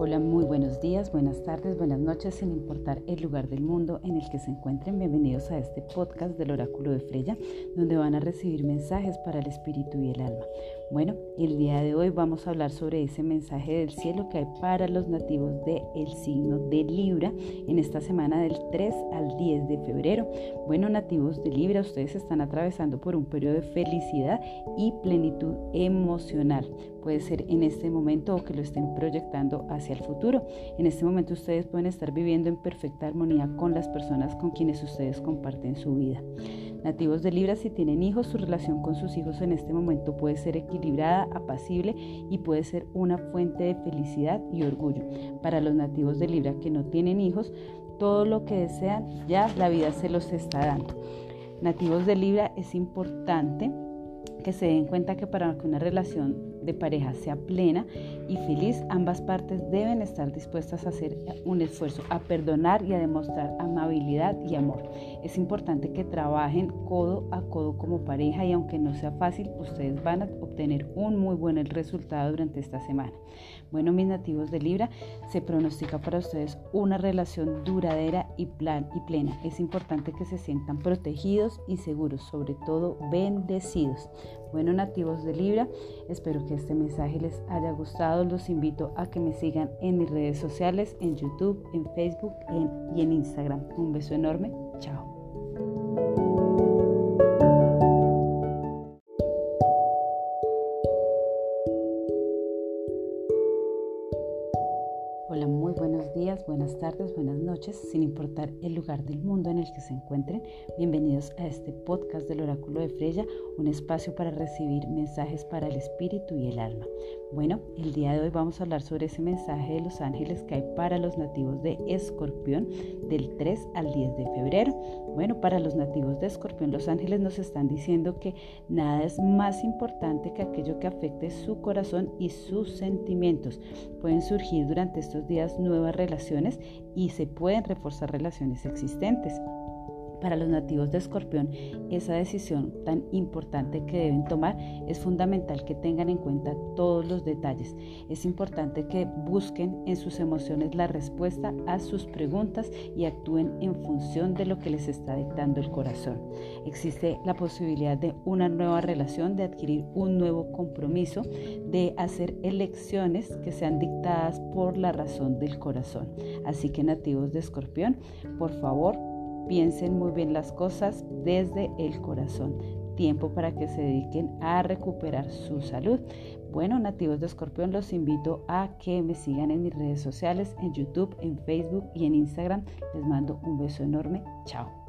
Hola, muy buenos días, buenas tardes, buenas noches, sin importar el lugar del mundo en el que se encuentren. Bienvenidos a este podcast del Oráculo de Freya, donde van a recibir mensajes para el espíritu y el alma. Bueno, el día de hoy vamos a hablar sobre ese mensaje del cielo que hay para los nativos del signo de Libra en esta semana del 3 al 10 de febrero. Bueno, nativos de Libra, ustedes están atravesando por un periodo de felicidad y plenitud emocional. Puede ser en este momento o que lo estén proyectando hacia el futuro. En este momento ustedes pueden estar viviendo en perfecta armonía con las personas con quienes ustedes comparten su vida. Nativos de Libra, si tienen hijos, su relación con sus hijos en este momento puede ser equilibrada, apacible y puede ser una fuente de felicidad y orgullo. Para los nativos de Libra que no tienen hijos, todo lo que desean ya la vida se los está dando. Nativos de Libra es importante que se den cuenta que para que una relación de pareja sea plena y feliz, ambas partes deben estar dispuestas a hacer un esfuerzo, a perdonar y a demostrar amabilidad y amor. Es importante que trabajen codo a codo como pareja y aunque no sea fácil, ustedes van a obtener un muy buen resultado durante esta semana. Bueno, mis nativos de Libra, se pronostica para ustedes una relación duradera y, plan, y plena. Es importante que se sientan protegidos y seguros, sobre todo bendecidos. Bueno, nativos de Libra, espero que este mensaje les haya gustado. Los invito a que me sigan en mis redes sociales, en YouTube, en Facebook y en Instagram. Un beso enorme. Chao. Hola, muy buenos días, buenas tardes, buenas noches, sin importar el lugar del mundo en el que se encuentren. Bienvenidos a este podcast del Oráculo de Freya, un espacio para recibir mensajes para el espíritu y el alma. Bueno, el día de hoy vamos a hablar sobre ese mensaje de los ángeles que hay para los nativos de Escorpión del 3 al 10 de febrero. Bueno, para los nativos de Escorpión, los ángeles nos están diciendo que nada es más importante que aquello que afecte su corazón y sus sentimientos. Pueden surgir durante estos días nuevas relaciones y se pueden reforzar relaciones existentes. Para los nativos de Escorpión, esa decisión tan importante que deben tomar es fundamental que tengan en cuenta todos los detalles. Es importante que busquen en sus emociones la respuesta a sus preguntas y actúen en función de lo que les está dictando el corazón. Existe la posibilidad de una nueva relación, de adquirir un nuevo compromiso, de hacer elecciones que sean dictadas por la razón del corazón. Así que nativos de Escorpión, por favor, Piensen muy bien las cosas desde el corazón. Tiempo para que se dediquen a recuperar su salud. Bueno, nativos de Escorpión, los invito a que me sigan en mis redes sociales, en YouTube, en Facebook y en Instagram. Les mando un beso enorme. Chao.